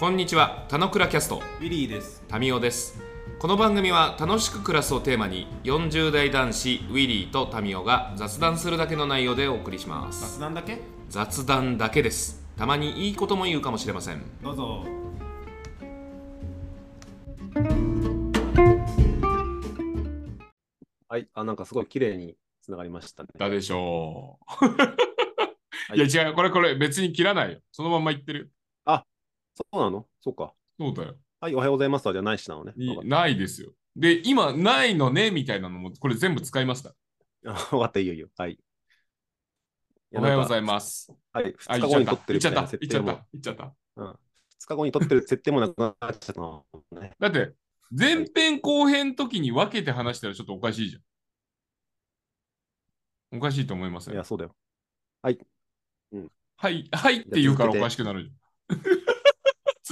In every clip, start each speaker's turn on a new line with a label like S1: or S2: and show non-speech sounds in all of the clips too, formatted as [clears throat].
S1: こんにちは、たのくらキャスト、
S2: ウィリーです。
S1: タミオです。この番組は楽しく暮らすをテーマに、40代男子ウィリーとタミオが雑談するだけの内容でお送りします。
S2: 雑談だけ？
S1: 雑談だけです。たまにいいことも言うかもしれません。
S2: どうぞ。
S3: はい、あ、なんかすごい綺麗につながりましたね。
S1: だでしょう。
S3: い
S1: いや違う、これこれ別に切らないよ。そのまんま言ってる。
S3: そうなの？そうか。
S1: そうだよ。
S3: はい、おはようございますはじゃないしなのね。
S1: ないですよ。で、今、ないのねみたいなのも、これ全部使いました。
S3: た。わかった、いいよいいよ。はい。
S1: おはようござ
S3: い
S1: います。
S3: はい、
S1: あ、
S3: 2
S1: 言っちゃった
S3: 日後に撮っ。てるみたいな
S1: 言っちゃった。
S3: 設定も
S1: 言っちゃった。。言っちゃった。
S3: 2日後に撮ってる設定もなくなっちゃったのね。
S1: だって、前編後編の時に分けて話したらちょっとおかしいじゃん。おかしいと思いますよ。
S3: いや、そうだよ。
S1: はい、はいって言うからおかしくなるじゃん。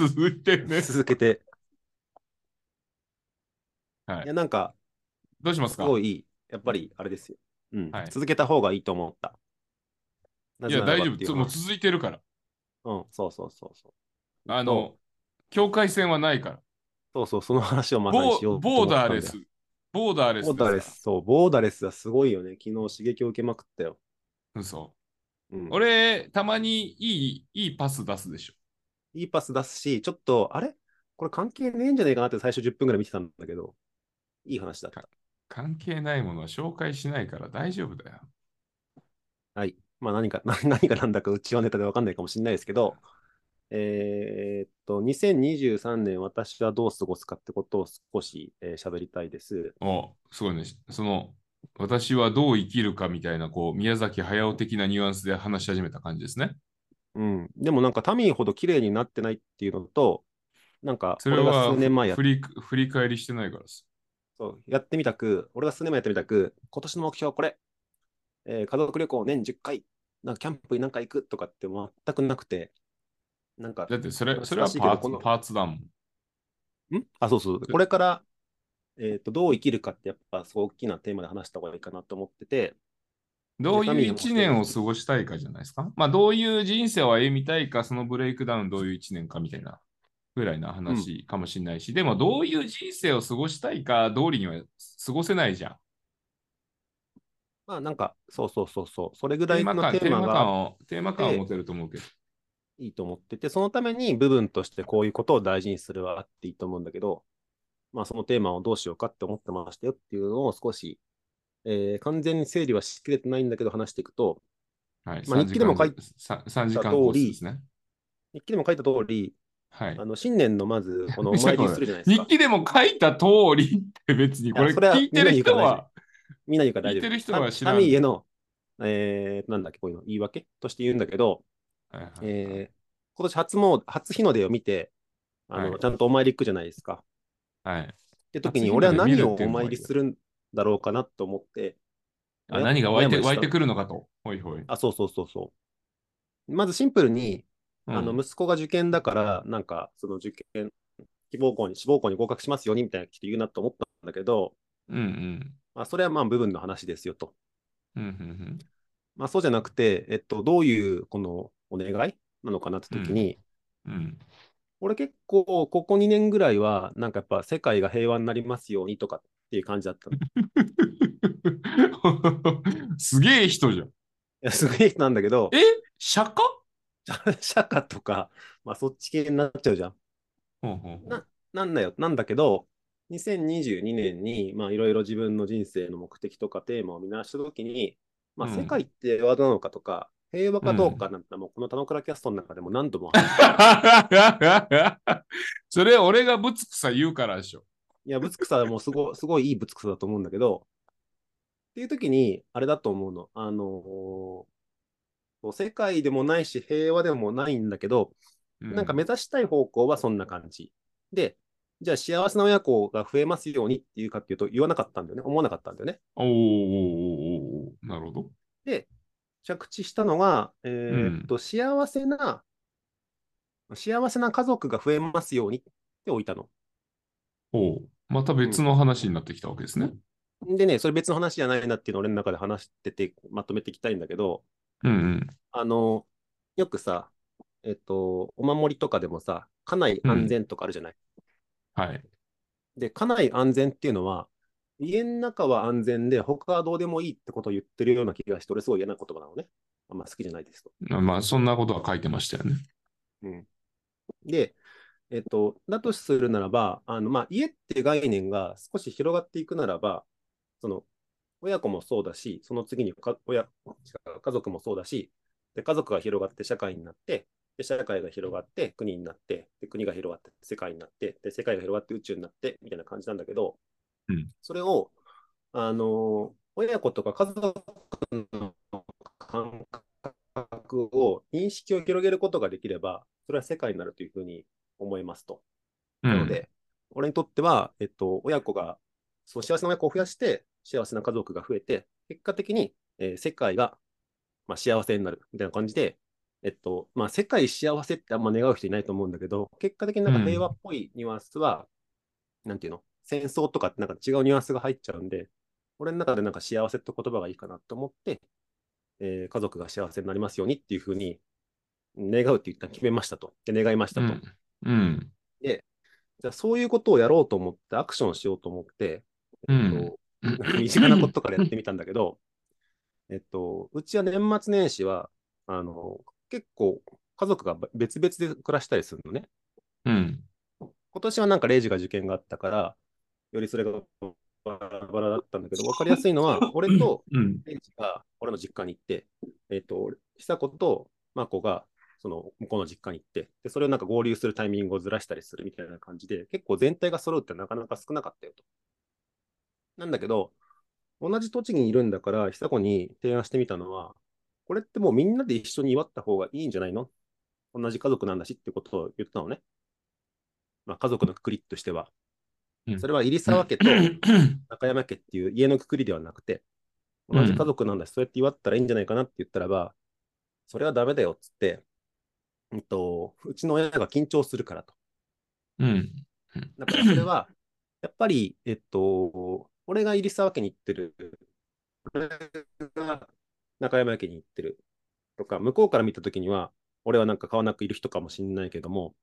S1: 続いてね。
S3: 続けて。
S1: はい
S3: いや、なんか、す
S1: どうしますか？
S3: ごいいい。やっぱり、あれですよ。うん
S1: はい。
S3: 続けた方がいいと思った。ないぜ
S1: や、大丈夫。もう続いてるから。
S3: うん、そうそうそうそう。
S1: あの、境界線はないから。
S3: そうそう、その話をまさに
S1: ボ
S3: しようと
S1: ボーダーレス。ボーダーレス
S3: ボーダーレス。そう、ボーダーレスはすごいよね。昨日刺激を受けまくったよ。
S1: 嘘。
S3: うん、
S1: 俺、たまにいい、いいパス出すでしょ。
S3: いいパス出すし、ちょっと、あれ？これ関係ねえんじゃねえかなって最初10分ぐらい見てたんだけど、いい話だった。
S1: 関係ないものは紹介しないから大丈夫だよ。
S3: はい。まあ何か、何 [laughs] 何が何だかうちはネタでわかんないかもしれないですけど、[laughs] えーっと、2023年私はどう過ごすかってことを少し喋、えー喋りたいです。
S1: お、すごいね。その、私はどう生きるかみたいな、こう、宮崎駿的なニュアンスで話し始めた感じですね。
S3: うん。でもなんかタミーほど綺麗になってないっていうのと、なんか、
S1: それは
S3: 数年前やっ
S1: 振り振り返りしてないからです。
S3: そうやってみたく、俺が数年前やってみたく、今年の目標これ、えー家族旅行年10回、なんかキャンプに何回行くとかって全くなくて、なんか、
S1: だってそれ、それはパーツパーツだもん。
S3: ん？あ、そうそう。これから、えっと、どう生きるかってやっぱすごい大きなテーマで話した方がいいかなと思ってて、
S1: どういう
S3: タミーも
S1: 一年を過ごしたいかじゃないですか？まあ、どういう人生を歩みたいか、そのブレイクダウンどういう一年かみたいなぐらいな話かもしれないし、でもどういう人生を過ごしたいか通りには過ごせないじゃん。
S3: まあなんか、そうそうそうそう、それぐらいのテ
S1: テーマ
S3: ーマが
S1: 感を、テーマ感を持てると思うけど。
S3: いいと思ってて、そのために部分としてこういうことを大事にするはあっていいと思うんだけど、まあそのテーマをどうしようかって思ってましたよっていうのを少し、えー完全に整理はしきれてないんだけど話していくと、
S1: はい。
S3: まあ日記でも書い
S1: 3 3時間コースですね。
S3: 日記でも書いた通り、
S1: はい
S3: あ。の新年のまずこの [laughs] お参りするじゃないですか。
S1: 日記でも書いた通りって別に、これ聞いてる人は、
S3: みんな言うから大丈夫。
S1: 聞いてる人は知らん
S3: タミーへの、えー、なんだっけ、こういうの、言い訳として言うんだけど、
S1: はいはいはい
S3: えー今年初詣、初日の出を見て、あの、
S1: はい
S3: ちゃんとお参り行くじゃないですか。
S1: はい。
S3: って時に、俺は何をお参りするんだろうかなと思って、
S1: あ何が湧いて湧いてくるのかと。ほいほい。
S3: あ、そうそうそうそう。まずシンプルに、
S1: うん
S3: あの、息子が受験だから、なんか、その受験、希望校に、志望校に合格しますようにみたいな人言うなと思ったんだけど、
S1: うんうん。
S3: まあ、それはまあ部分の話ですよと。
S1: うんうん
S3: まあ、そうじゃなくて、えっと、どういうこのお願いなのかなって時に、
S1: うん。うん。
S3: 俺結構、ここ2年ぐらいは、なんかやっぱ世界が平和になりますようにとかっていう感じだった [laughs]
S1: すげえ人じゃん。
S3: や、すごい人なんだけど、
S1: え？釈迦？[laughs]
S3: 釈迦とか、まあそっち系になっちゃうじゃん。
S1: ほうほうほう。
S3: ななんだよ、なんだけど、2022年に、まあいろいろ自分の人生の目的とかテーマを見直したときに、まあ
S1: うん。
S3: 世界って平和なのかとか、平和かどうかなんて、もうこの田之倉キャストの中でも何度も話 [laughs]
S1: それ俺がぶつくさ言うからでしょ。
S3: いや、ぶつくさもすご [laughs] すごいいいぶつくさだと思うんだけど、っていう時に、あれだと思うの。あのー世界でもないし、平和でもないんだけど、
S1: う
S3: なんか目指したい方向はそんな感じ。で、じゃあ幸せな親子が増えますようにっていうかっていうと言わなかったんだよね。思わなかったんだよね。
S1: おーおーなるほど。
S3: で、着地したのが、えーっと、幸せな、幸せな家族が増えますようにって置いたの。
S1: おうまた別の話になってきたわけですね。
S3: でね、それ別の話じゃないなっていうのを俺の中で話してて、まとめていきたいんだけど、
S1: うんうん。
S3: あの、よくさ、えっと、お守りとかでもさ、家内安全とかあるじゃない？
S1: はい。
S3: で、家内安全っていうのは、家の中は安全で、他はどうでもいいってことを言ってるような気がして、俺すごい嫌な言葉なのね。あんま好きじゃないですと。
S1: まあ、そんなことは書いてましたよね。
S3: うん。で、えっと、だとするならば、あの、まあ、家っていう概念が少し広がっていくならば、その、親子もそうだし、その次にか親、家族もそうだし、で、家族が広がって社会になって、で、社会が広がって国になって、で、国が広がって世界になって、で、世界が広がって宇宙になって、みたいな感じなんだけど、
S1: うん。
S3: それを、あの、親子とか家族の感覚を、認識を広げることができれば、それは世界になるというふうに思いますと。
S1: うん
S3: なので、俺にとっては、えっと、親子が、そう幸せな親子を増やして、幸せな家族が増えて、結果的に、えー世界が、まあ、幸せになるみたいな感じで、えっと、まあ、世界幸せってあんま願う人いないと思うんだけど、結果的になんか平和っぽいニュアンスは、なんていうの、戦争とかってなんか違うニュアンスが入っちゃうんで、俺の中でなんか幸せって言葉がいいかなと思って、えー家族が幸せになりますようにっていうふうに願うって言ったら決めましたと。で、願いましたと。
S1: うん。うん。
S3: じゃあそういうことをやろうと思って、アクションしようと思って、
S1: う
S3: え
S1: ん
S3: っと、[laughs] 身近なことからやってみたんだけど、えっと、うちは年末年始は、あの、結構家族が別々で暮らしたりするのね。
S1: うん。
S3: 今年はなんかレイジが受験があったから、よりそれがバラバラだったんだけど、分かりやすいのは、[laughs] 俺と
S1: うん。
S3: レイジが俺の実家に行って、えっと、久子とマコがその向こうの実家に行って、で、それをなんか合流するタイミングをずらしたりするみたいな感じで、結構全体が揃うってなかなか少なかったよと。なんだけど、同じ栃木にいるんだから、久子に提案してみたのは、これってもうみんなで一緒に祝った方がいいんじゃないの？同じ家族なんだしってことを言ったのね。まあ、家族のくくりとしては。
S1: うん
S3: それは入沢家と [clears throat] 中山家っていう家のくくりではなくて、同じ家族なんだし、そうやって祝ったらいいんじゃないかなって言ったらば、それはダメだよっつって、うんと、うちの親が緊張するからと。
S1: うん。
S3: だからそれは、[clears throat] やっぱり、えっと、俺が入沢家に行ってる、俺が中山家に行ってるとか、向こうから見たときには、俺はなんか顔なくいる人かもしれないけども、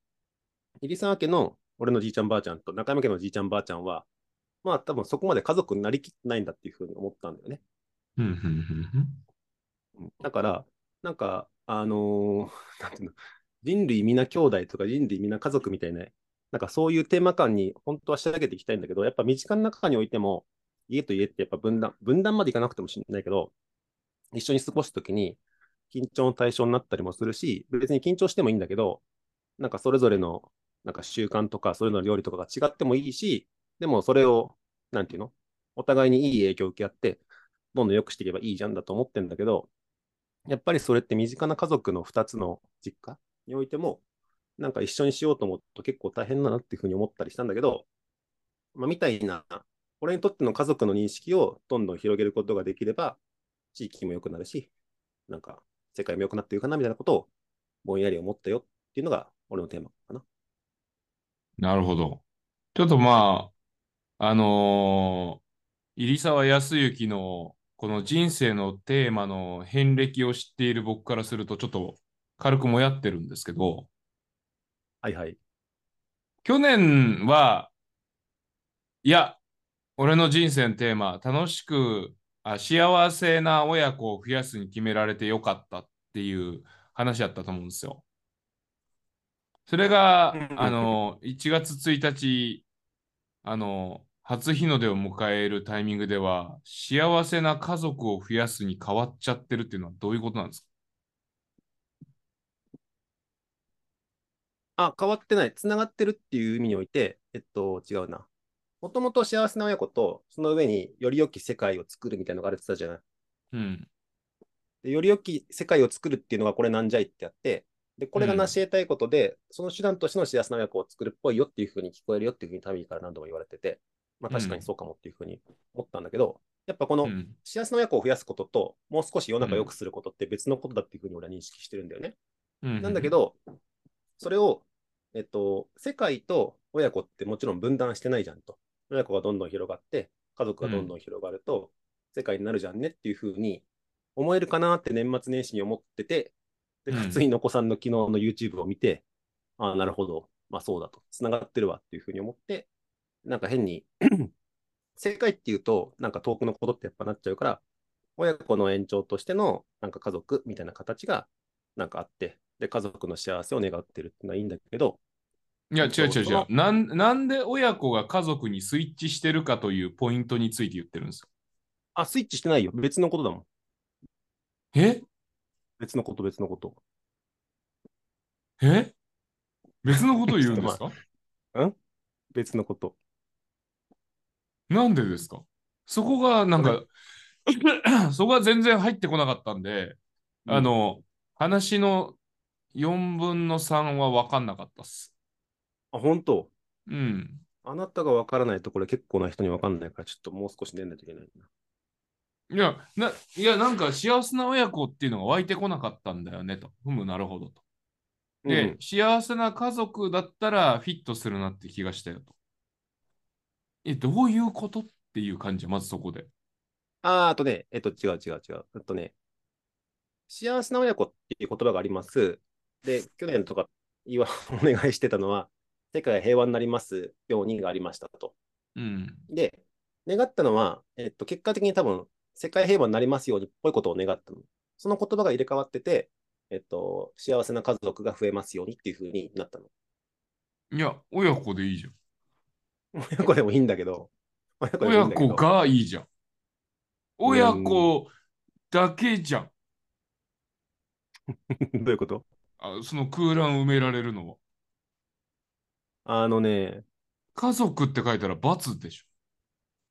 S3: 入沢家の俺のじいちゃんばあちゃんと中山家のじいちゃんばあちゃんは、まあ多分そこまで家族になりきってないんだっていうふうに思ったんだよね。
S1: うん。うん。
S3: うんだから、なんか、あのーなんていうの、人類皆兄弟とか人類皆家族みたいな、なんかそういうテーマ感に本当は仕上げていきたいんだけど、やっぱ身近な中においても、家と家ってやっぱ分断、分断までいかなくてもしれないけど、一緒に過ごすときに緊張の対象になったりもするし、別に緊張してもいいんだけど、なんかそれぞれのなんか習慣とか、それぞれの料理とかが違ってもいいし、でもそれを、なんていうのお互いにいい影響を受け合って、どんどん良くしていけばいいじゃんだと思ってんだけど、やっぱりそれって身近な家族の2つの実家においても、なんか一緒にしようと思うと結構大変だなっていうふうに思ったりしたんだけど、まあ、みたいな、俺にとっての家族の認識をどんどん広げることができれば、地域も良くなるし、なんか世界も良くなっていくかなみたいなことをぼんやり思ったよっていうのが俺のテーマかな。
S1: なるほど。ちょっとまあ、あのー入沢康之のこの人生のテーマの遍歴を知っている僕からすると、ちょっと軽くもやってるんですけど、
S3: はいはい。
S1: 去年は、いや、俺の人生のテーマ、楽しくあ、幸せな親子を増やすに決められてよかったっていう話だったと思うんですよ。それが
S3: う、ん
S1: あの、1月1日、あの、初日の出を迎えるタイミングでは、幸せな家族を増やすに変わっちゃってるっていうのはどういうことなんですか？
S3: あ、変わってない。つながってるっていう意味において、えっと、違うな。もともと幸せな親子と、その上により良き世界を作るみたいなのがあるって言ってたじゃない。
S1: うん。
S3: でより良き世界を作るっていうのがこれなんじゃいってやって、で、これが成し得たいことで、その手段としての幸せな親子を作るっぽいよっていうふうに聞こえるよっていうふうにタミーから何度も言われてて、まあ確かにそうかもっていうふうに思ったんだけど、やっぱこの
S1: うん。
S3: 幸せな親子を増やすことと、もう少し世の中を良くすることって別のことだっていうふうに俺は認識してるんだよね。
S1: うん
S3: なんだけ、ど、それを、えっと、世界と親子ってもちろん分断してないじゃんと。親子がどんどん広がって、家族がどんどん広がると、世界になるじゃんねっていうふうに思えるかなって年末年始に思ってて、で、
S1: うん
S3: 普通にのこさんの昨日の YouTube を見て、ああ、なるほど。まあそうだと。繋がってるわっていうふうに思って、なんか変に、[clears throat] 正解っていうと、なんか遠くのことってやっぱなっちゃうから、親子の延長としてのなんか家族みたいな形がなんかあって、で、家族の幸せを願ってるっていうのはいいんだけど、
S1: いや、違う違う違
S3: そう
S1: う。なんなんで親子が家族にスイッチしてるかというポイントについて言ってるんですよ。
S3: あ、スイッチしてないよ。別のことだもん。
S1: え？
S3: 別のこと、別のこと。
S1: え？別のこと言うんですか？[laughs]
S3: 別のこと。
S1: なんでですか？そこがなんか、[laughs] そこが全然入ってこなかったんで、あの、話の4分の3は分かんなかったっす。
S3: あ、本当？
S1: うん。
S3: あなたが分からないところ結構な人に分かんないから、ちょっともう少し寝ないといけないな。
S1: いや、な、いや、なんか幸せな親子っていうのが湧いてこなかったんだよねと。ふむ、なるほどと。で、
S3: うん
S1: 幸せな家族だったらフィットするなって気がしたよと。え、どういうことっていう感じ、まずそこで。
S3: あー、あとね、えっと、違う違う違う。えっとね、幸せな親子っていう言葉があります。で、去年とか言わお願いしてたのは、世界が平和になりますようにがありましたと。
S1: うん。
S3: で、願ったのは、えっと、結果的に多分、世界平和になりますようにっぽいことを願ったの。その言葉が入れ替わってて、えっと、幸せな家族が増えますようにっていう風になったの。
S1: いや、親子でいいじゃん。
S3: 親子でもいいんだけど、親子いい
S1: 親子がいいじゃん。親子だけじゃん。[laughs]
S3: どういうこと？
S1: あその空欄埋められるのは。
S3: あのね、
S1: 家族って書いたら罰でし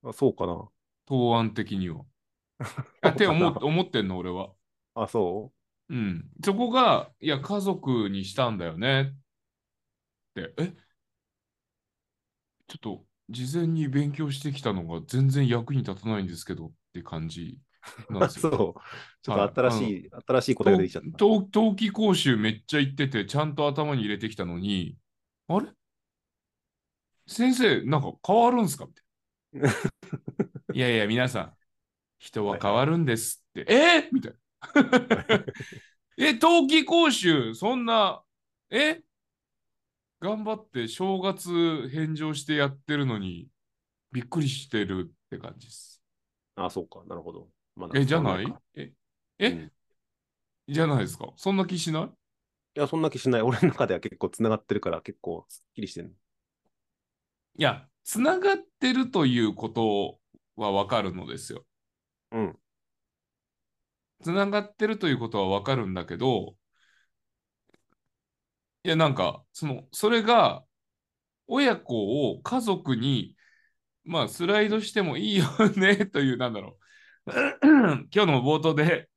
S1: ょ。
S3: あそうかな。
S1: 答案的には。あって思っ思ってんの、俺は。
S3: あ、そ
S1: う？ん。そこが、いや、家族にしたんだよね。って、え？ちょっと、事前に勉強してきたのが全然役に立たないんですけどって感じなん
S3: うそう。
S1: ですよ。[laughs]
S3: ちょっと新しい、新しい答えができちゃった。
S1: 冬冬季講習めっちゃ行ってて、ちゃんと頭に入れてきたのに、あれ？先生、なんか変わるんすか？みたいな。[laughs] いやいや、皆さん、人は変わるんですって。え？みたいな。[laughs] え、冬季講習、そんな、え？頑張って正月返上してやってるのに、びっくりしてるって感じです。
S3: あ、そうか。なるほど。ま
S1: え、じゃない？え、え、
S3: うん
S1: じゃないですか？そんな気しない？
S3: いや、そんな気しない。俺の中では結構つながってるから結構すっきりしてる。
S1: いや、つながってるということはわかるのですよ。
S3: うん。
S1: つながってるということはわかるんだけど、いや、なんか、その、それが、親子を家族に、まあ、スライドしてもいいよね、[laughs] という、なんだろう。今日の冒頭で、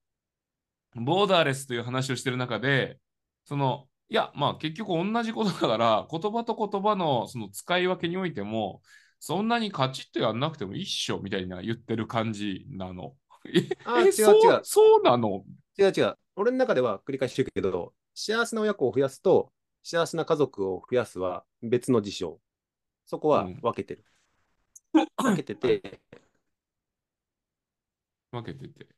S1: ボーダーレスという話をしてる中で、その、いや、まあ結局同じことだから、言葉と言葉のその使い分けにおいても、そんなにカチッとやんなくてもいいっしょみたいな言ってる感じなの。え
S3: 違う
S1: そう
S3: 違う
S1: そうなの？
S3: 違う違う。俺の中では繰り返し言うけど、幸せな親子を増やすと、幸せな家族を増やすは別の事象。そこは
S1: うん
S3: 分けてる。[laughs] 分けてて、
S1: 分けてて。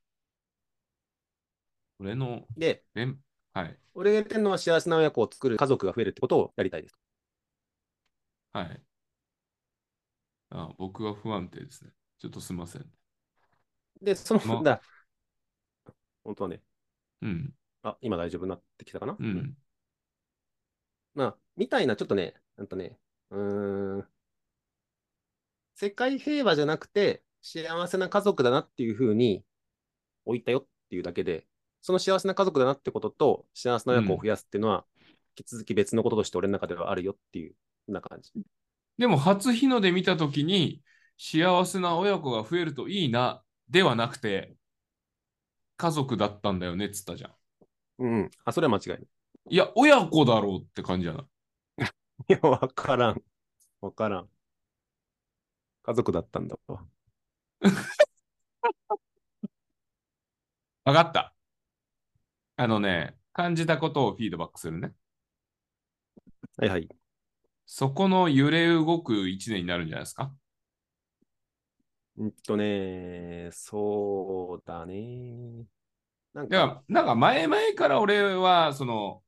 S1: 俺の、
S3: で、
S1: はい、
S3: 俺が言ってるのは幸せな親子を作る家族が増えるってことをやりたいです。
S1: はい。あ僕は不安定ですね。ちょっとすいません。
S3: で、その、
S1: ま
S3: だ本当はね、
S1: うん、
S3: あ、今大丈夫になってきたかな？
S1: うん。
S3: まあ、みたいな、ちょっとね、なんとね、うーん、世界平和じゃなくて、幸せな家族だなっていうふうに置いたよっていうだけで、その幸せな家族だなってことと、幸せな親子を増やすっていうのは、引き続き別のこととして俺の中ではあるよっていう、な感じ。
S1: でも、初日の出見たときに、幸せな親子が増えるといいな、ではなくて、家族だったんだよねっつったじゃん。
S3: うん。あ、それは間違いない。
S1: いや、親子だろうって感じじゃない？[laughs]
S3: いや、わからん。わからん。家族だったんだわ。[laughs]
S1: わかった。あのね、感じたことをフィードバックするね。
S3: はいはい。
S1: そこの揺れ動く一年になるんじゃないですか？
S3: うんとね、そうだね。なん
S1: いや
S3: か、、
S1: なんか前々から俺は、その、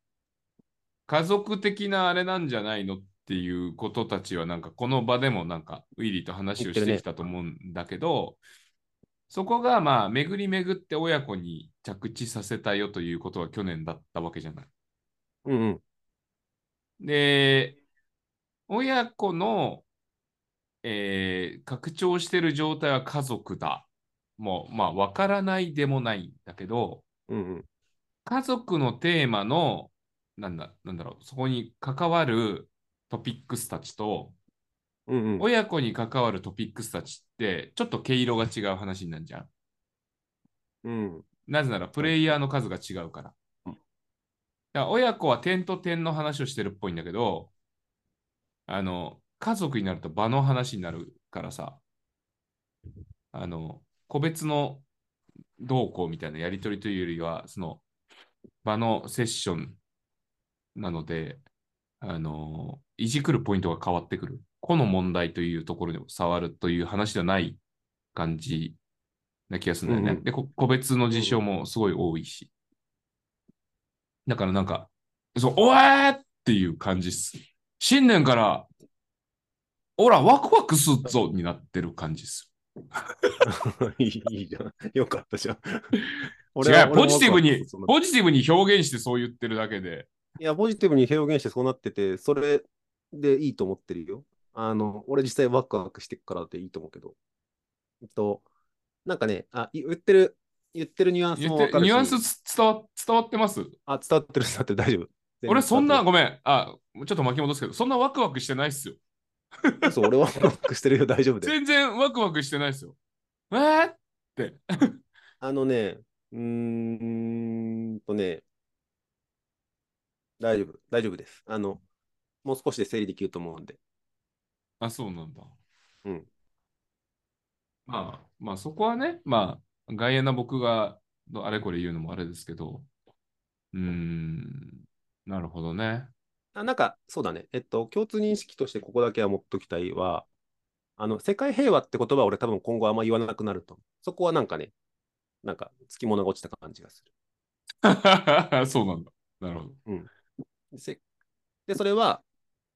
S1: 家族的なあれなんじゃないのっていうことたちは、なんかこの場でもなんか、ウィリーと話をしてきたと思うんだけど、そこがまあ、巡り巡って親子に着地させたよということは去年だったわけじゃない。
S3: うんうん。
S1: で、親子の、えー拡張してる状態は家族だ。もう、まあ、わからないでもないんだけど、
S3: うんうん。
S1: 家族のテーマの、なんだ、なんだろう、そこに関わるトピックスたちと、
S3: うんうん。
S1: 親子に関わるトピックスたちって、ちょっと毛色が違う話になるじゃん。
S3: うん。
S1: なぜなら、プレイヤーの数が違うから。
S3: うん
S1: だから親子は点と点の話をしてるっぽいんだけど、あの、家族になると場の話になるからさ、あの、個別の動向みたいなやりとりというよりは、その場のセッションなので、あの、いじくるポイントが変わってくる。個の問題というところに触るという話ではない感じな気がするんだよね。
S3: うんうん
S1: で、こ個別の事象もすごい多いし。だからなんか、そう、おえーっていう感じっす。新年から、おら、ワクワクすっぞになってる感じっす。
S3: い [laughs] いいいじゃん。よかったじゃん。[laughs]
S1: 違う、ポジティブにポジティブに表現してそう言ってるだけで。
S3: いや、ポジティブに表現してそうなってて、それでいいと思ってるよ。あの、俺実際ワクワクしてくからでいいと思うけど。えっと、なんかね、あ、い言ってる、言ってるニュアンスもわかるし。
S1: てニュアンスつ伝わ伝わってます？
S3: あ、伝わってる、[laughs] 伝わってる、大丈夫。
S1: 俺そんな、
S3: 全
S1: ごめん、あ、ちょっと巻き戻すけど、そんなワクワクしてないっすよ。
S3: そう、俺はワクワクしてるよ、大丈夫で。
S1: 全然ワクワクしてないっすよ。えー？って。
S3: あのね、うーんとね、大丈夫、大丈夫です。あの、もう少しで整理できると思うんで。
S1: あ、そうなんだ。
S3: うん。
S1: まあ、まあそこはね、まあ、外野な僕があれこれ言うのもあれですけど、うーん、なるほどね。
S3: あなんか、そうだね。えっと、共通認識としてここだけは持っときたいは、あの、世界平和って言葉は俺多分今後あんま言わなくなると。そこはなんかね、なんか、つきものが落ちた感じがす [laughs]
S1: そうなんだ。なるほど。
S3: る。せで、それは、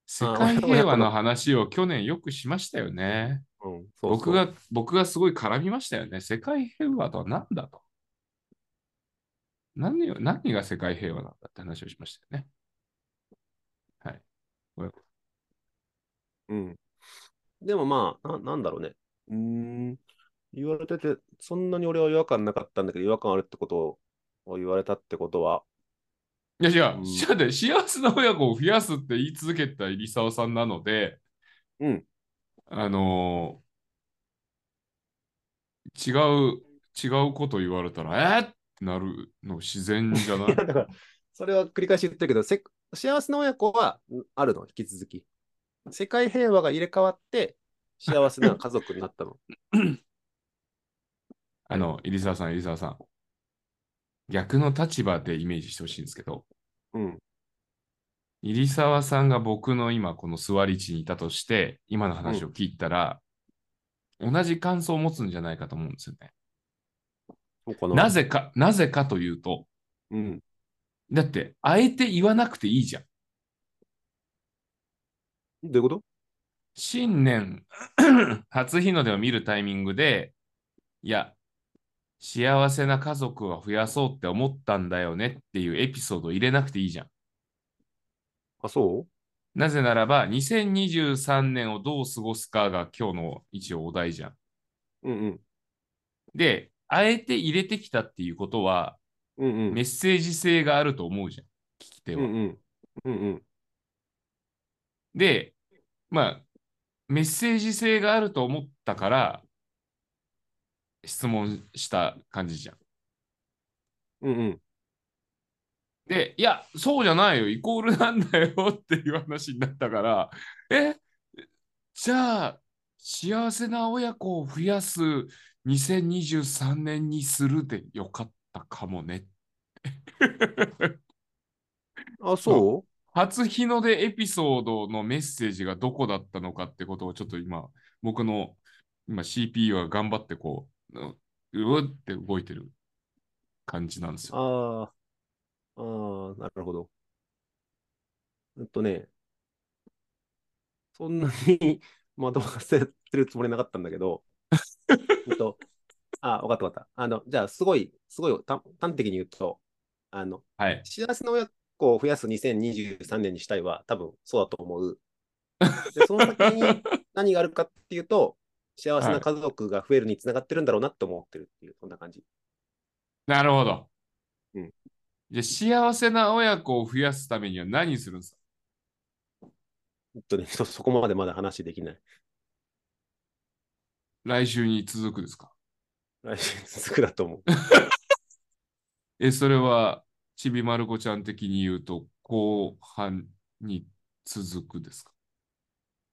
S1: 世界平和の話を去年よくしましたよね。
S3: うん、そうそう
S1: 僕が、僕がすごい絡みましたよね。世界平和とは何だと。何を何が世界平和なんだって話をしましたよね。はい。
S3: うん。でもまあ、ななんだろうね。うーん。言われてて、そんなに俺は違和感なかったんだけど、違和感あるってことを言われたってことは、
S1: いや違う、
S3: うん
S1: だって幸せな親子を増やすって言い続けた入沢さんなので、
S3: うん。
S1: あのー違う、違うこと言われたら、えー、ってなるの自然じゃない？
S3: いや、だから、それは繰り返し言ってるけど、せ幸せな親子はんあるの、引き続き。世界平和が入れ替わって、[laughs] 幸せな家族になったの。
S1: あの、入沢さん、入沢さん。逆の立場でイメージしてほしいんですけど、
S3: うん。
S1: 入沢さんが僕の今この座り位置にいたとして、今の話を聞いたら、同じ感想を持つんじゃないかと思うんですよね。
S3: な
S1: なぜか、なぜかというと、
S3: うん。
S1: だって、あえて言わなくていいじゃん。
S3: どういうこと？
S1: 新年、[coughs] 初日の出を見るタイミングで、いや、幸せな家族を増やそうって思ったんだよねっていうエピソードを入れなくていいじゃん。
S3: あ、そ
S1: なぜならば、2023年をどう過ごすかが今日の一応お題じゃん。
S3: ううんうん。
S1: で、あえて入れてきたっていうことは、
S3: うんうん。
S1: メッセージ性があると思うじゃん。聞き手は。
S3: うんうん。うんうん。
S1: で、まあ、メッセージ性があると思ったから、質問した感じじゃん。
S3: うんうん。
S1: で、いや、そうじゃないよ、イコールなんだよっていう話になったから、[laughs] え、じゃあ、幸せな親子を増やす2023年にするでよかったかもね。[laughs]
S3: あ、そ
S1: 初日の出エピソードのメッセージがどこだったのかってことをちょっと今、僕の今 CPU は頑張ってこう、ううって動いてる。感じなんですよ。
S3: ああ、ああ、なるほど。えっとね、そんなに [laughs] 惑わせてるつもりなかったんだけど、[laughs] えっと、あ、わかったわかった。あの、じゃあ、すごい、すごいた端的に言うと、あの、
S1: はい。
S3: 幸せな親子を増やす2023年にしたいは多分そうだと思う。で、その先に何があるかっていうと、幸せな家族が増えるにつながってるんだろうなって思ってるっていう、そんな感じ。
S1: なるほど。
S3: うん
S1: じゃあ幸せな親子を増やすためには何するんですか？
S3: えっとね、そ [laughs] そこまでまだ話できない。
S1: 来週に続くですか？
S3: 来週続くだと思う。[laughs]
S1: え、それは、ちびまる子ちゃん的に言うと、後半に続くですか？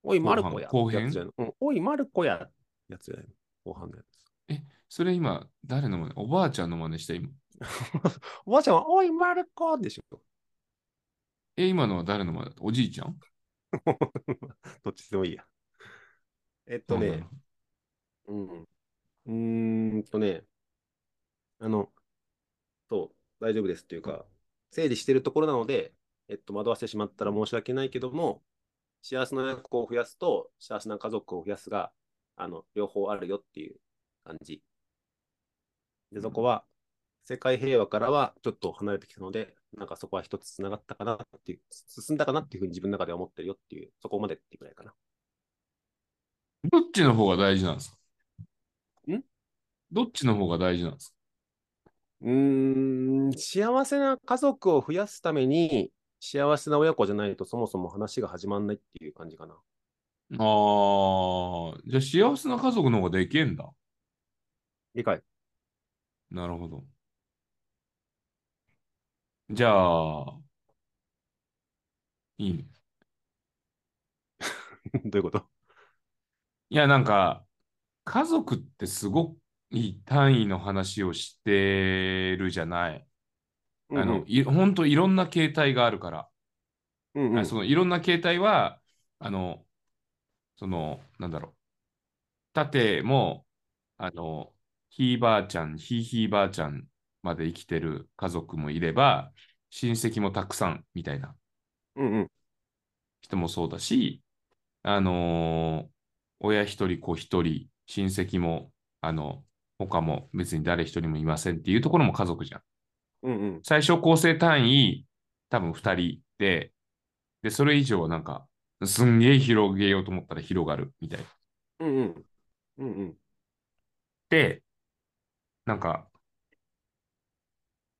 S3: おい、マルコや。
S1: 後編？
S3: うん、おい、マルコや。やつじゃない後半のやつ。
S1: それ今、誰の真似？おばあちゃんの真似した今。[laughs]
S3: おばあちゃんは、おい、マルコでしょ。
S1: え、今のは誰の真似おじいちゃん？[laughs]
S3: どっちでもいいや。えっとね、うん。うーんとね、あの、そう、大丈夫ですっていうか、整理してるところなので、えっと、惑わせてしまったら申し訳ないけども、幸せな親子を増やすと、幸せな家族を増やすが、あの、両方あるよっていう感じ。で、そこは、世界平和からはちょっと離れてきたので、なんかそこは一つつながったかなっていう、進んだかなっていうふうに自分の中では思ってるよっていう、そこまでっていうくらいかな。
S1: どっちの方が大事なんですか？
S3: ん？
S1: どっちの方が大事なんですか？
S3: うーん、幸せな家族を増やすために、幸せな親子じゃないとそもそも話が始まんないっていう感じかな。
S1: ああ、じゃあ幸せな家族の方がでけえんだ。
S3: 理解。
S1: なるほど。じゃあ、いいね。[laughs]
S3: どういうこと？
S1: いや、なんか、家族ってすごい単位の話をしてるじゃない。あの、い本当いろんな形態があるから。
S3: うんうん、
S1: あそのいろんな形態は、あの、その、なんだろう。縦も、あの、ひいばあちゃん、ひいひいばあちゃんまで生きてる家族もいれば、親戚もたくさんみたいな
S3: うんうん。
S1: 人もそうだし、あのー親一人子一人、親戚も、あの、他も別に誰一人もいませんっていうところも家族じゃん。
S3: うんうん。
S1: 最小構成単位、多分二人で、で、それ以上はなんか、すんげえ広げようと思ったら広がるみたいな。
S3: うんうん。うんうん。
S1: で、なんか、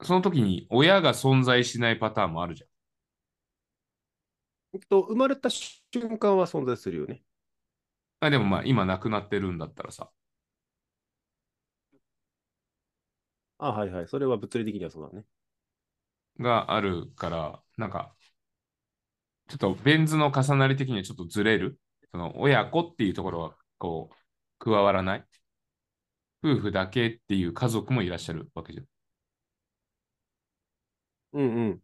S1: その時に親が存在しないパターンもあるじゃん。
S3: えっと、生まれた瞬間は存在するよね。
S1: あでもまあ今亡くなってるんだったらさ、
S3: あはいはい。それは物理的にはそうだね。
S1: があるから、なんか、ちょっとベン図の重なり的にはちょっとずれる？その親子っていうところはこう加わらない？夫婦だけっていう家族もいらっしゃるわけじゃん。
S3: うんうん。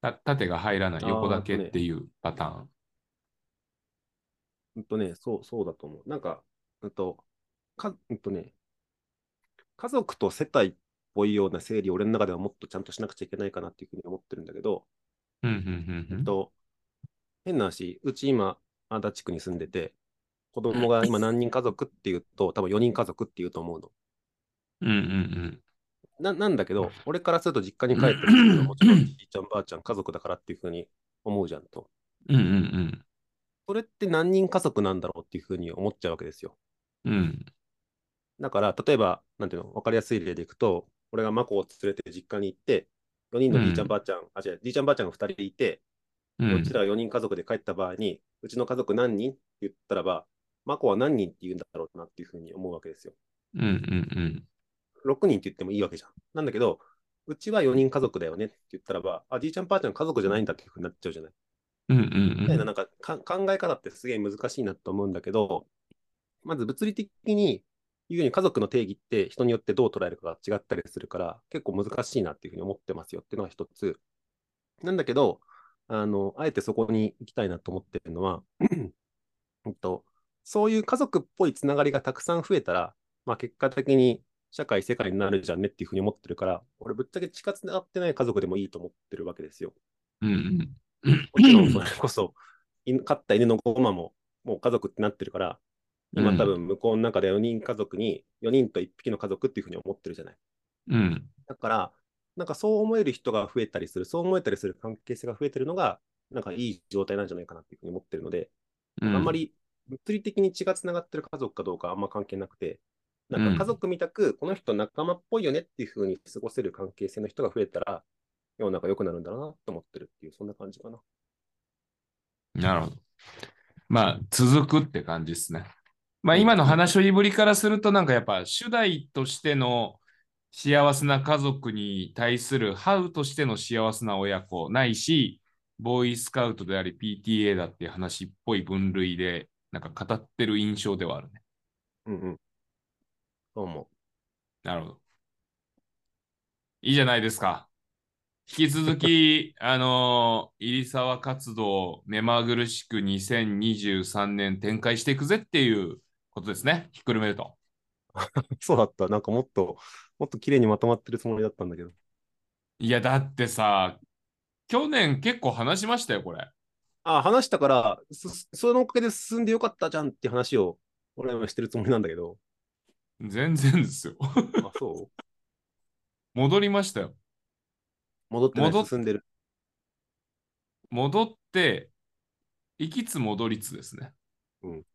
S1: た縦が入らない横だけっていうパターン。
S3: うんとね、そう、そうだと思う。なんか、うんと、か、うんとね、家族と世帯っぽいような整理を俺の中ではもっとちゃんとしなくちゃいけないかなっていうふうに思ってるんだけど、
S1: うんうんうんうん。
S3: えっと、変な話、うち今、足立区に住んでて、子供が今何人家族っていうと、多分4人家族っていうと思うの。
S1: うんうん
S3: ななんだけど、俺からすると実家に帰ってる時はもちろん、じいちゃんばあちゃん家族だからっていうふうに思うじゃんと。
S1: うん。うんうん
S3: それって何人家族なんだろうっていうふうに思っちゃうわけですよ。
S1: うん。うん。
S3: だから、例えば、なんていうの、わかりやすい例でいくと、俺がマコを連れて実家に行って、4人のじいちゃんばあちゃん、あ、違う、じいちゃんばあちゃんが2人いて、
S1: うん
S3: こちら4人家族で帰った場合に、うちの家族何人って言ったらば、マコは何人って言うんだろうなっていうふうに思うわけですよ。
S1: うんうん
S3: 6人って言ってもいいわけじゃん。なんだけど、うちは4人家族だよねって言ったらば、あ、じいちゃんばあちゃん家族じゃないんだっていうふうになっちゃうじゃない。
S1: うん。うんうん
S3: みたいななんかか考え方ってすげえ難しいなと思うんだけど、まず物理的に言うように家族の定義って人によってどう捉えるかが違ったりするから、結構難しいなっていうふうに思ってますよっていうのが一つ。なんだけど、あの、あえてそこに行きたいなと思ってるのは、[clears throat] うんと、そういう家族っぽいつながりがたくさん増えたら、まあ結果的に社会、世界になるじゃんねっていうふうに思ってるから、俺ぶっちゃけ血活で合ってない家族でもいいと思ってるわけですよ。
S1: うんうん。
S3: もちろんそれこそ、犬飼った犬のゴマももう家族ってなってるから、今多分向こうの中で4人家族に、4人と1匹の家族っていうふうに思ってるじゃない。
S1: うん。
S3: だから、なんかそう思える人が増えたりする、そう思えたりする関係性が増えてるのが、なんかいい状態なんじゃないかなっていうふうに思ってるので、
S1: うん
S3: あんまり物理的に血がつながってる家族かどうかあんま関係なくて、なんか家族みたく、この人仲間っぽいよねっていうふうに過ごせる関係性の人が増えたら、世の中良くなるんだろうなと思ってるっていう、そんな感じかな。
S1: なるほど。まあ、続くって感じですね。まあ、今の話しぶりからすると、なんかやっぱ、主題としての幸せな家族に対する、ハウとしての幸せな親子ないし、ボーイスカウトであり PTA だっていう話っぽい分類で、なんか語ってる印象ではあるね。
S3: うんうん。そう思
S1: なるほど。いいじゃないですか。引き続き、[laughs] あのー入沢活動、目まぐるしく2023年展開していくぜっていうことですね。ひっくるめると。
S3: う。[laughs] そうだった。なんかもっと、もっと綺麗にまとまってるつもりだったんだけど。
S1: いや、だってさ、去年結構話しましたよ、これ。
S3: あ、話したから、そそのおかげで進んでよかったじゃんって話を、俺はしてるつもりなんだけど。
S1: 全然ですよ。
S3: あ、そう？
S1: 戻りましたよ。
S3: 戻ってない？
S1: 戻っ
S3: 進んでる？
S1: 戻って、行きつ戻りつですね。
S3: うん。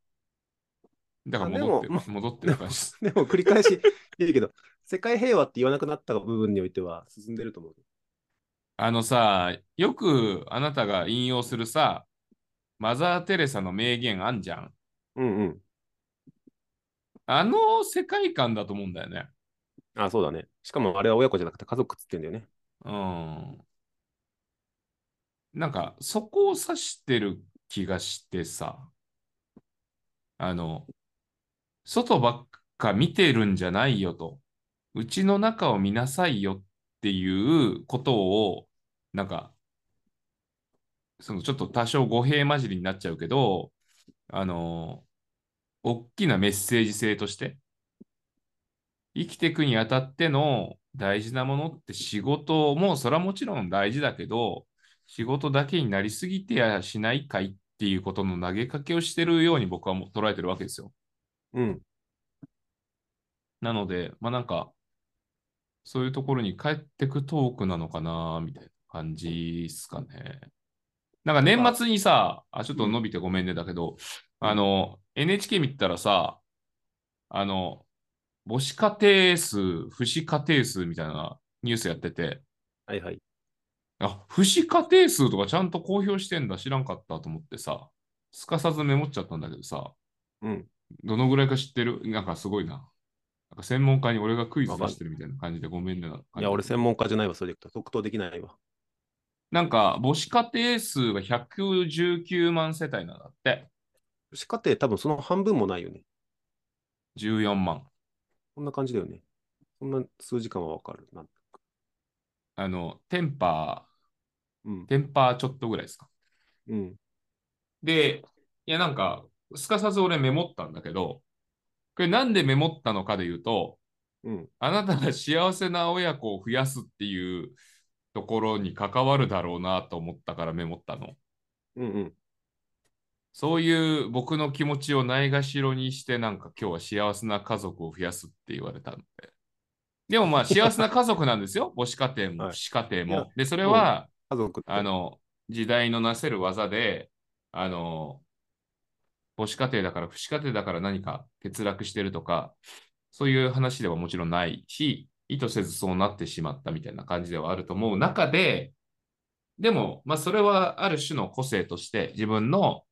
S1: だから戻ってる
S3: も、
S1: 戻ってる感じ [laughs] です。
S3: でも繰り返し言うけど、[laughs] 世界平和って言わなくなった部分においては進んでると思う。
S1: あのさ、よくあなたが引用するさ、マザー・テレサの名言あんじゃん。
S3: うんうん。
S1: あの世界観だと思うんだよね。
S3: あ、そうだね。しかもあれは親子じゃなくて家族っつってんだよね。
S1: うん。なんか、そこを指してる気がしてさ、あの、外ばっか見てるんじゃないよと、うちの中を見なさいよっていうことを、なんか、そのちょっと多少語弊混じりになっちゃうけど、あの、大きなメッセージ性として、生きていくにあたっての大事なものって仕事もそれはもちろん大事だけど、仕事だけになりすぎてやしないかいっていうことの投げかけをしてるように僕はも捉えてるわけですよ。
S3: うん。
S1: なので、まあなんか、そういうところに帰ってくトークなのかな、みたいな感じですかね。なんか年末にさ、あ、ちょっと伸びてごめんねだけど、あの、NHK 見てたらさ、あの、母子家庭数、父子家庭数みたいなニュースやってて、
S3: はいはい。
S1: あ、父子家庭数とかちゃんと公表してんだ、知らんかったと思ってさ、すかさずメモっちゃったんだけどさ、
S3: うん。
S1: どのぐらいか知ってる？なんかすごいな。なんか専門家に俺がクイズ出してるみたいな感じでごめんね。
S3: いや、俺専門家じゃないわ、それでいくと。即答できないわ。
S1: なんか母子家庭数が119万世帯なんだって。
S3: 父子家庭多分その半分もないよね。
S1: 14万。
S3: こんな感じだよね。そんな数時間はわかる。なん
S1: あの、テンパ
S3: うん
S1: ー、。テンパーちょっとぐらいですか。
S3: うん。
S1: で、いやなんか、すかさず俺メモったんだけど、これなんでメモったのかで言うと、
S3: うん。
S1: あなたが幸せな親子を増やすっていうところに関わるだろうなと思ったからメモったの。
S3: うんうん。
S1: そういう僕の気持ちをないがしろにして、なんか今日は幸せな家族を増やすって言われたので。でもまあ [laughs] 幸せな家族なんですよ。[laughs] 母子家庭も
S3: はい
S1: 父子家庭も。で、それは、
S3: 家族って。
S1: あの、時代のなせる技で、あの、母子家庭だから、父子家庭だから何か欠落してるとか、そういう話ではもちろんないし、意図せずそうなってしまったみたいな感じではあると思う中で、でも、まあ、それはある種の個性として、自分の、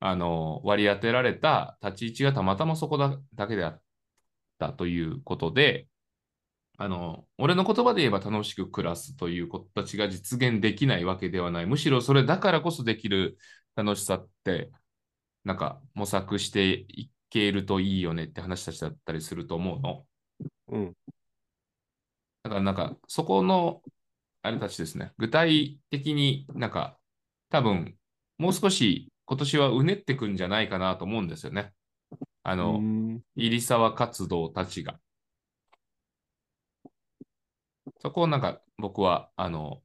S1: あの、割り当てられた立ち位置がたまたまそこだだけであったということで、あの、俺の言葉で言えば楽しく暮らすということたちが実現できないわけではない。むしろそれだからこそできる楽しさって、なんか模索していけるといいよねって話たちだったりすると思うの。
S3: うん。
S1: だからなんかそこのあれたちですね、具体的になんか多分もう少し今年はうねってくんじゃないかなと思うんですよね。あの、
S3: うん
S1: 入沢活動たちが。そこをなんか僕は、あの、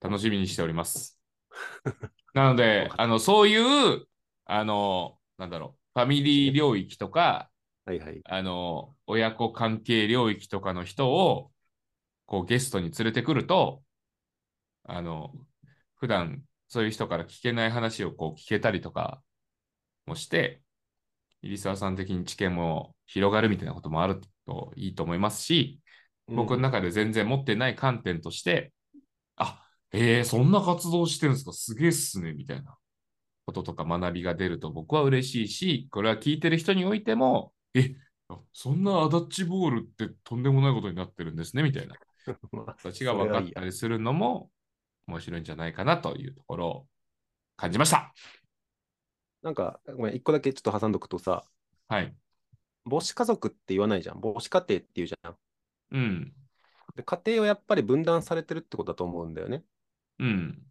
S1: 楽しみにしております。[laughs] なので、あの、そういう、あの、なんだろう、ファミリー領域とか、
S3: はいはい。
S1: あの、親子関係領域とかの人を、こう、ゲストに連れてくると、あの、普段そういう人から聞けない話をこう聞けたりとかもして、入澤さん的に知見も広がるみたいなこともあるといいと思いますし、僕の中で全然持ってない観点として、あ、えー、そんな活動してるんですか？すげえっすね、みたいなこととか学びが出ると僕は嬉しいし、これは聞いてる人においても、え、あそんなアダッチボールってとんでもないことになってるんですね、みたいな
S3: まあ
S1: 形が分かったりするのも面白いんじゃないかなというところを感じました。
S3: なんか、ごめん、一個だけちょっと挟んどくとさ、
S1: はい。
S3: 母子家族って言わないじゃん。母子家庭って言うじゃん。
S1: うん。
S3: で家庭はやっぱり分断されてるってことだと思うんだよね。
S1: うん。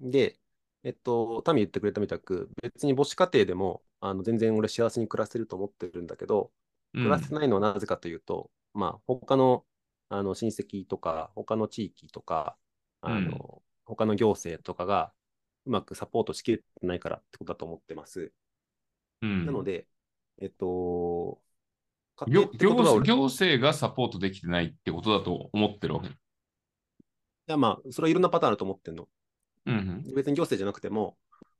S3: で、えっと、タミ言ってくれたみたく、別に母子家庭でも、あの全然俺幸せに暮らせると思ってるんだけど、
S1: うん
S3: 暮らせないのはなぜかというと、まあ、他のあの親戚とか、他の地域とか、あの他の行政とかがうまくサポートしきれてないからってことだと思ってます。
S1: うん
S3: なので、えっと、家
S1: 行行政がサポートできてないってことだと思ってるわけ。
S3: やまあ、それはいろんなパターンあると思ってるの。
S1: うん
S3: 別に行政じゃなくても、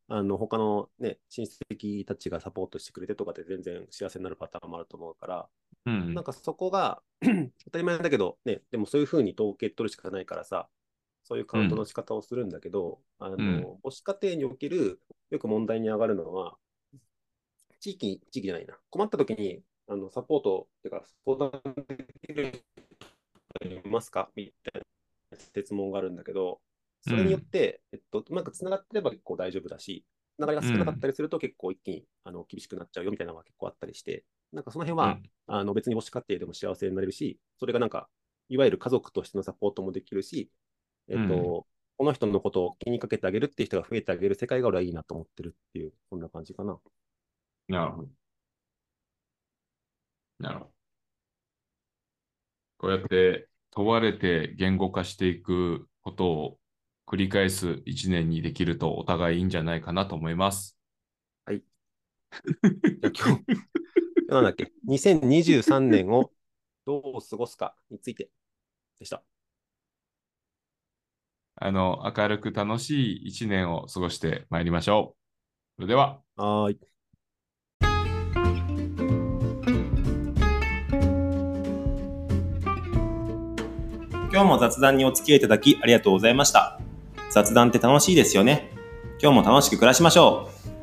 S3: あの他のね、親戚たちがサポートしてくれてとかで全然幸せになるパターンもあると思うから、
S1: うん。うん。
S3: なんかそこが [clears throat] 当たり前だけど、ね、でもそういうふうに統計取るしかないからさ、そういうカウントの仕方をするんだけど、あの、
S1: ん。
S3: 母子家庭におけるよく問題に上がるのは、地域、地域じゃないな、困った時にあのサポートっていうか、相談できる人いますか？みたいな質問があるんだけど、それによって、えっと、うまくつながってれば結構大丈夫だし、つなが少なかったりすると結構一気に、あの厳しくなっちゃうよみたいなのが結構あったりして、なんかその辺は、あの別に母子家庭でも幸せになれるし、それがなんか、いわゆる家族としてのサポートもできるし、えっと、
S1: うん
S3: この人のことを気にかけてあげるっていう人が増えてあげる世界が俺はいいなと思ってるっていう、そんな感じかな。
S1: なるほど。なるほど。こうやって問われて言語化していくことを繰り返す一年にできるとお互いいいんじゃないかなと思います。
S3: じゃあ今日、[laughs] なんだっけ、2023年をどう過ごすかについてでした。
S1: あの、明るく楽しい一年を過ごしてまいりましょう。それでは。
S3: はーい。
S2: 今日も雑談にお付き合いいただきありがとうございました。雑談って楽しいですよね。今日も楽しく暮らしましょう。